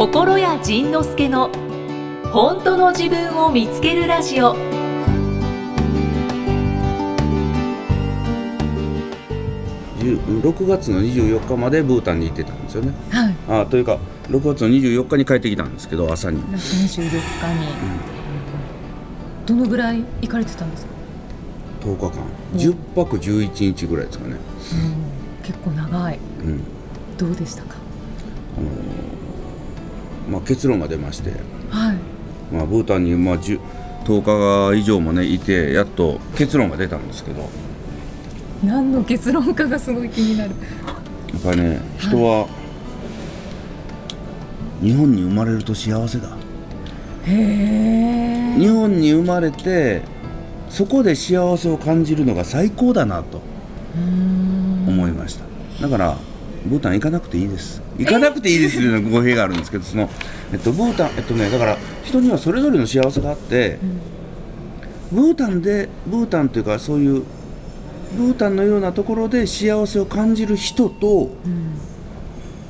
心谷仁之助の本当の自分を見つけるラジオ6月の24日までブータンに行ってたんですよね。はい。あというか6月の24日に帰ってきたんですけど朝になんか24日に、どのぐらい行かれてたんですか？10日間10泊11日ぐらいですかね。結構長い。うんどうでしたか？まあ、結論が出まして、はい。まあ、ブータンにまあ10 10日以上もねいてやっと結論が出たんですけどや何の結論かがすごい気になる。っぱりね人は日本に生まれると幸せだ。へえ。日本に生まれてそこで幸せを感じるのが最高だなと思いましただからブータン行かなくていいです。行かなくていいですというのは語弊があるんですけどその、えっと、ブータンえっとねだから人にはそれぞれの幸せがあって、ブータンでブータンというかそういうブータンのようなところで幸せを感じる人と、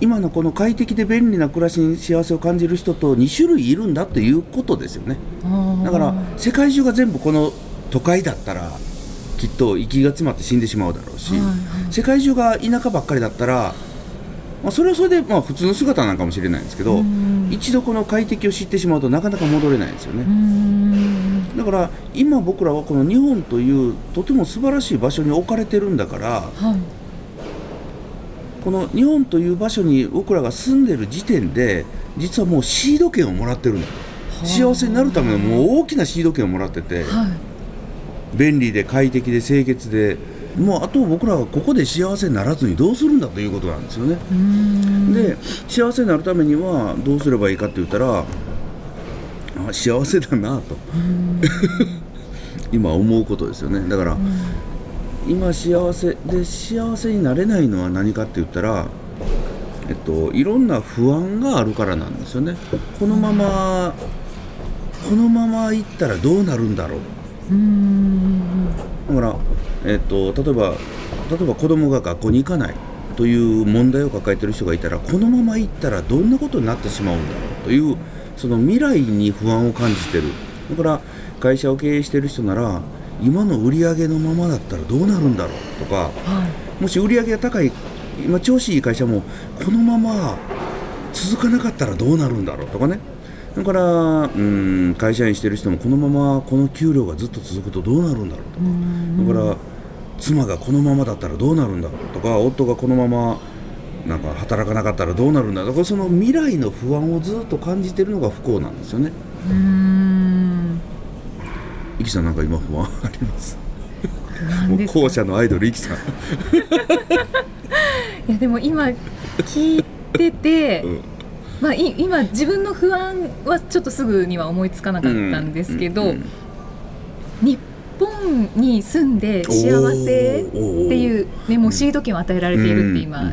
今のこの快適で便利な暮らしに幸せを感じる人と2種類いるんだということですよね。だから世界中が全部この都会だったらきっと息が詰まって死んでしまうだろうし、はいはい世界中が田舎ばっかりだったら、まあ、それはそれでまあ普通の姿なのかもしれないんですけど、一度この快適を知ってしまうとなかなか戻れないんですよね。だから今僕らはこの日本というとても素晴らしい場所に置かれてるんだからはい。この日本という場所に僕らが住んでる時点で実はもうシード権をもらってるんだと幸せになるためのもう大きなシード権をもらってて。はい。便利で快適で清潔でもうあと僕らはここで幸せにならずにどうするんだということなんですよね。で幸せになるためにはどうすればいいかって言ったらあ幸せだなと。今思うことですよね。だから、今幸せで幸せになれないのは何かって言ったらえっといろんな不安があるからなんですよね。このままこのまま行ったらどうなるんだろう。うだから、えっと例えば例えば子供が学校に行かないという問題を抱えている人がいたらこのまま行ったらどんなことになってしまうんだろうというその未来に不安を感じてるだから会社を経営している人なら今の売り上げのままだったらどうなるんだろうとかはい。もし売り上げが高い今調子いい会社もこのまま続かなかったらどうなるんだろうとかねだからうん会社員してる人もこのままこの給料がずっと続くとどうなるんだろうとか。だから妻がこのままだったらどうなるんだろうとか夫がこのままなんか働かなかったらどうなるんだろうとかその未来の不安をずっと感じてるのが不幸なんですよね。うーん。イキさんなんか今不安あります？なんですか？後者のアイドルイキさん、いやでも今聞いてて、うんまあい今自分の不安はちょっとすぐには思いつかなかったんですけど、うんうん日本に住んで幸せっていうねもうシード権を与えられているって今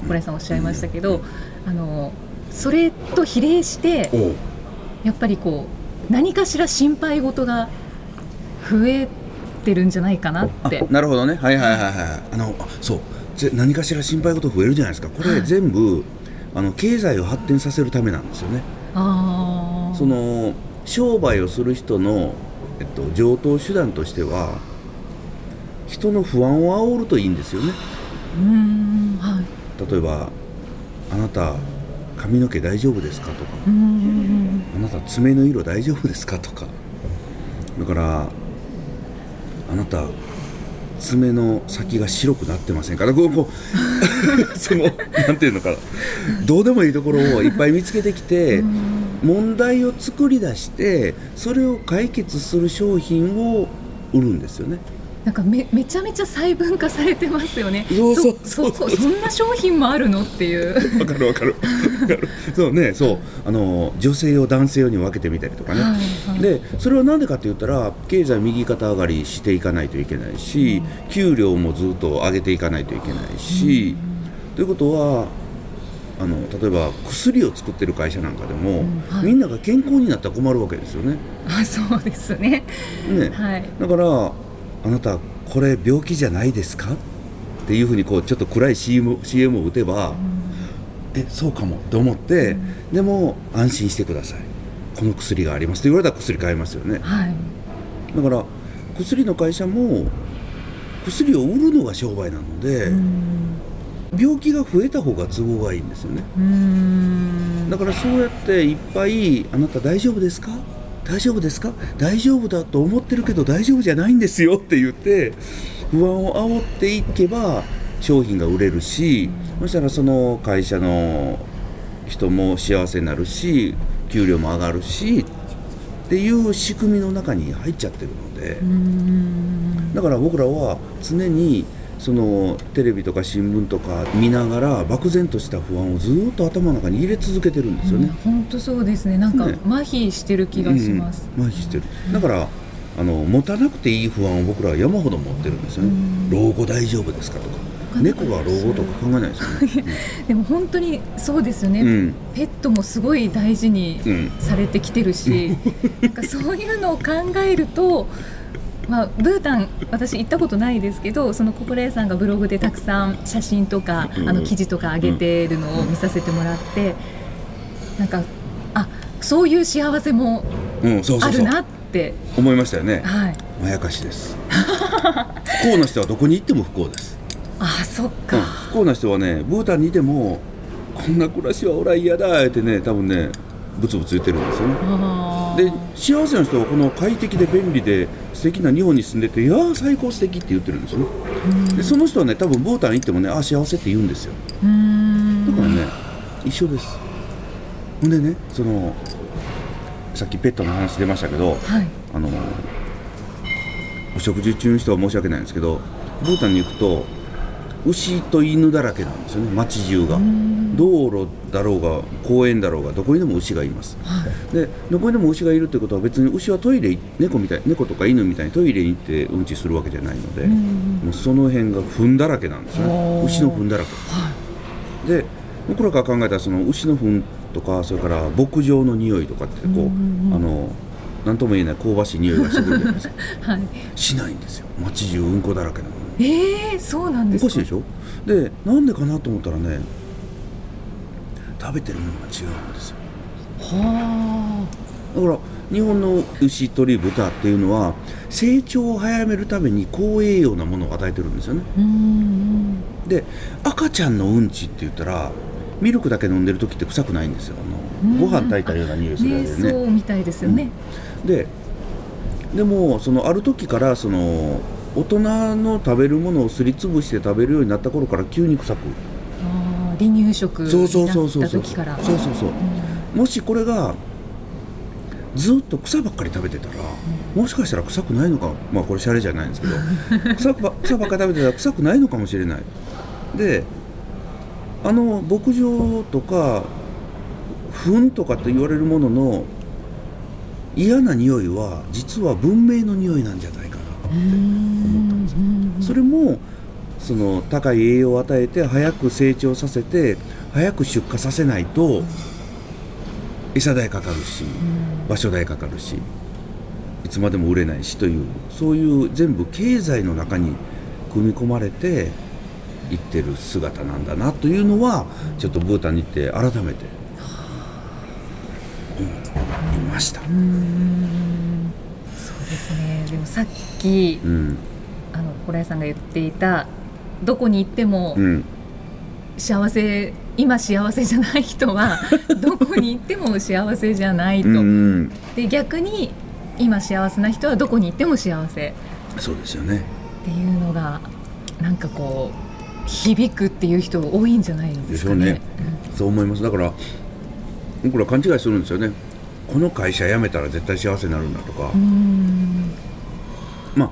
小林さんおっしゃいましたけど、あのそれと比例してやっぱりこう何かしら心配事が増えてるんじゃないかなって。あ。なるほどね。はいはいはいはい。あのあそう。ぜ何かしら心配事増えるじゃないですか。これ全部、あの経済を発展させるためなんですよねその商売をする人の、えっと、上等手段としては人の不安を煽るといいんですよねうーんはい例えば「あなた髪の毛大丈夫ですか?」とかうーん「あなた爪の色大丈夫ですか?」とかだから「あなた爪の先が白くなってませんか?」こうこう そのなんていうのかな。どうでもいいところをいっぱい見つけてきて問題を作り出してそれを解決する商品を売るんですよね。なんかめめちゃめちゃ細分化されてますよね。そうそうそう。そそそんな商品もあるのっていう。わかるわかる。わかる。そうねそう。あの女性用男性用に分けてみたりとかね、はいはい。でそれは何でかって言ったら経済右肩上がりしていかないといけないし、給料もずっと上げていかないといけないし、ということはあの例えば薬を作ってる会社なんかでも、んはい。みんなが健康になったら困るわけですよね。あそうですね。ね。はい。だからあなたこれ病気じゃないですか？っていうふうにこうちょっと暗い CM, CM を打てば、えそうかもと思ってって、でも安心してください。この薬があります。って言われたら薬買いますよね。はい。だから薬の会社も薬を売るのが商売なので、うん病気が増えた方が都合がいいんですよね。うん。だからそうやっていっぱい「あなた大丈夫ですか？大丈夫ですか？大丈夫だと思ってるけど大丈夫じゃないんですよ」って言って不安を煽っていけば商品が売れるし、そしたらその会社の人も幸せになるし給料も上がるしっていう仕組みの中に入っちゃってるので。うん。だから僕らは常にそのテレビとか新聞とか見ながら漠然とした不安をずっと頭の中に入れ続けてるんですよね。本当そうですね。なんかね。麻痺してる気がします、うん、麻痺してる。だからあの持たなくていい不安を僕らは山ほど持ってるんですよね、老後大丈夫ですかとか。猫が老後とか考えないですよね、でも本当にそうですよね、うん。ペットもすごい大事にうん。されてきてるし、なんかそういうのを考えると、まあ、ブータン私行ったことないですけどその心屋さんがブログでたくさん写真とか、うん。あの記事とか上げてるのを見させてもらって、なんかあそういう幸せもあるなって。思いましたよね。はい。まやかしです。不幸な人はどこに行っても不幸です、あそっうん。か、不幸な人はねブータンにいてもこんな暮らしはおら嫌だってね多分ねブツブツ言ってるんですよねで幸せな人はこの快適で便利で素敵な日本に住んでていやー最高素敵って言ってるんですよね。でその人はね多分ブータン行ってもねあ幸せって言うんですよ。だからね一緒です。ほんでねそのさっきペットの話出ましたけどはい。あのお食事中の人は申し訳ないんですけどブータンに行くと牛と犬だらけなんですよね街中が。道路だろうが公園だろうがどこにでも牛がいます。はい。でどこにでも牛がいるってことは別に牛はトイレ猫みたい猫とか犬みたいにトイレに行ってうんちするわけじゃないので、もうその辺が糞だらけなんですよね。牛の糞だらけ。で僕らから考えたらその牛の糞とかそれから牧場の匂いとかってこう、あの何とも言えない香ばしい匂いがしてくるじゃないですか。はい。しないんですよ。街中うんこだらけなのにえー、そうなんですか？おかしいでしょ？でなんでかなと思ったらね食べてるものが違うんですよ。はだから日本の牛鳥豚っていうのは成長を早めるために高栄養なものを与えてるんですよね。あうんうん。で赤ちゃんのうんちって言ったらミルクだけ飲んでる時って臭くないんですよ。あのうん。ご飯炊いたような匂いするわね。ねそうみたいですよね、ででもそのある時からその大人の食べるものをすりつぶして食べるようになった頃から急に臭く。あー離乳食にそうそうなっそうそうそうた時からそうそうそうもしこれがずっと草ばっかり食べてたら、もしかしたら臭くないのかまあこれシャレじゃないんですけど草ば草ばっかり食べてたら臭くないのかもしれないであの牧場とか糞とかって言われるものの嫌な匂いは実は文明の匂いなんじゃないかそれもその高い栄養を与えて早く成長させて早く出荷させないと餌代かかるし場所代かかるしいつまでも売れないしというそういう全部経済の中に組み込まれていってる姿なんだなというのはちょっとブータンに行って改めて思いました。ですね。でもさっきうん。あのホラヤさんが言っていたどこに行ってもうん。幸せ今幸せじゃない人は どこに行っても幸せじゃないと、うんで逆に今幸せな人はどこに行っても幸せ。そうですよね。っていうのがなんかこう響くっていう人多いんじゃないですかね。でしょうね。そう思います。だから僕ら勘違いするんですよねこの会社辞めたら絶対幸せになるんだとか、まあ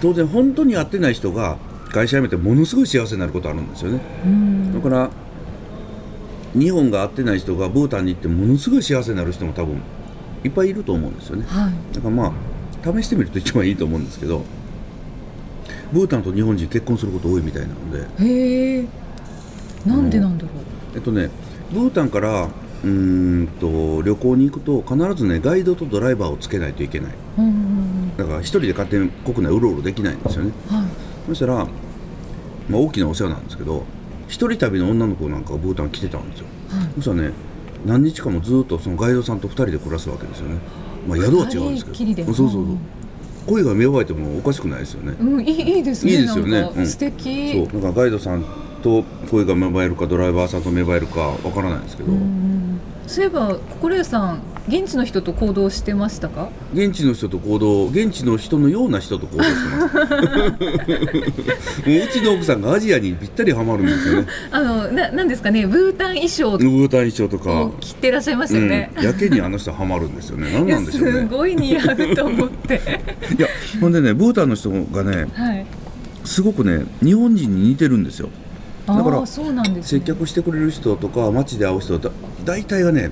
当然本当に会ってない人が会社辞めてものすごい幸せになることあるんですよね。うん。だから日本が会ってない人がブータンに行ってものすごい幸せになる人も多分いっぱいいると思うんですよね。はい。だからまあ試してみると一番いいと思うんですけどブータンと日本人結婚すること多いみたいなので。へえなんでなんだろえっとね、ブータンからうーんと旅行に行くと必ずねガイドとドライバーをつけないといけない。うんうんだから一人で勝手に国内うろうろできないんですよね。うんはい。そしたら、まあ、大きなお世話なんですけど一一人旅の女の子なんかがブータン来てたんですよ、はい。そしたらね何日間もずっとそのガイドさんと二人で暮らすわけですよね。まあ宿は違うんですけど。そうそうそう。うん恋が芽生えてもおかしくないですよね、うん、いいいいですね。いいですよね。なんかうん。素敵。そう。だからガイドさんと恋が芽生えるかドライバーさんと芽生えるかわからないんですけど、うんそういえば心得さん現地の人と行動してましたか？現地の人と行動現地の人のような人と行動してます もううちの奥さんがアジアにぴったりハマるんですよね あのななんですかねブータン衣装ウータン衣装とかを着てらっしゃいましたよね。うん、やけにあの人ハマるんですよね 何なんでしょうねすごい似合うと思って。いやほんでねブータンの人がねはい。すごくね日本人に似てるんですよだからああそうなんです、ね。接客してくれる人とか街で会う人だ大体がね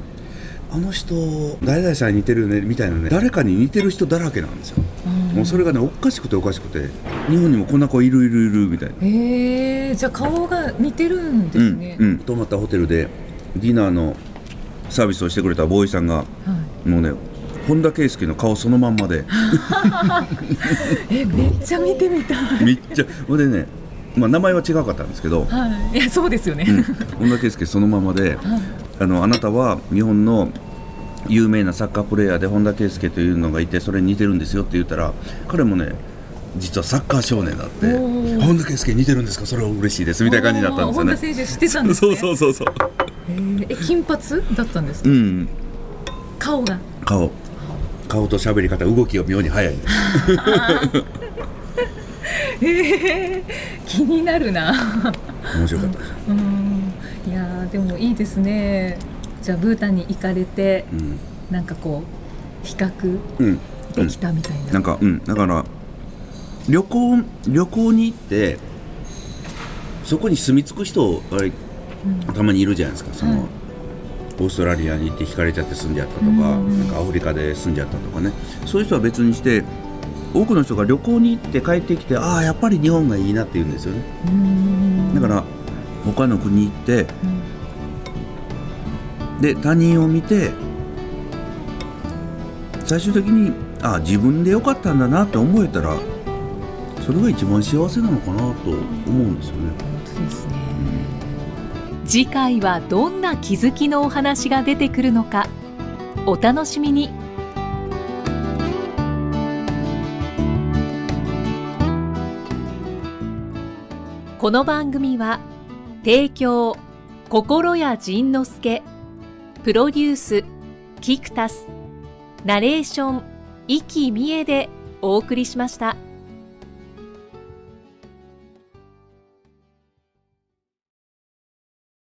あの人誰々さんに似てるよねみたいなね誰かに似てる人だらけなんですようんもうそれがねおかしくておかしくて日本にもこんな子いるいるいるみたいなへえじゃあ顔が似てるんですね。うんうん、泊まったホテルでディナーのサービスをしてくれたボーイさんがはい。もうね本田圭佑の顔そのまんまで えめっちゃ見てみたい。めっちゃほんでね、まあ、名前は違うかったんですけど、はい。いやそうですよね。うん、本田圭佑そのままではい。あのあなたは日本の有名なサッカープレーヤーで本田圭佑というのがいてそれに似てるんですよって言ったら彼もね実はサッカー少年だって本田圭佑似てるんですか？それは嬉しいです。みたいな感じになったんですよね。本田選手知ってたんですそうね。そうそうそう。へー。え金髪だったんですか、うん。顔が。顔。顔と喋り方動きが妙に早いです。えー、気になるな。面白かったです、うん。いやーでもいいですね。じゃあブータンに行かれてうん。なんかこう比較うん。できたみたいな、なんかうん。だから旅行旅行に行ってそこに住み着く人あれうん。たまにいるじゃないですか。その、はい。オーストラリアに行って引かれちゃって住んじゃったとか,、うん。なんかアフリカで住んじゃったとかね。そういう人は別にして多くの人が旅行に行って帰ってきてああやっぱり日本がいいなって言うんですよね。うん。だから他の国行ってうん。で他人を見て最終的にああ自分でよかったんだなって思えたらそれが一番幸せなのかなと思うんですよね。本当ですね。次回はどんな気づきのお話が出てくるのかお楽しみにこの番組は提供心や仁之助プロデュースキクタスナレーション生きみえでお送りしました。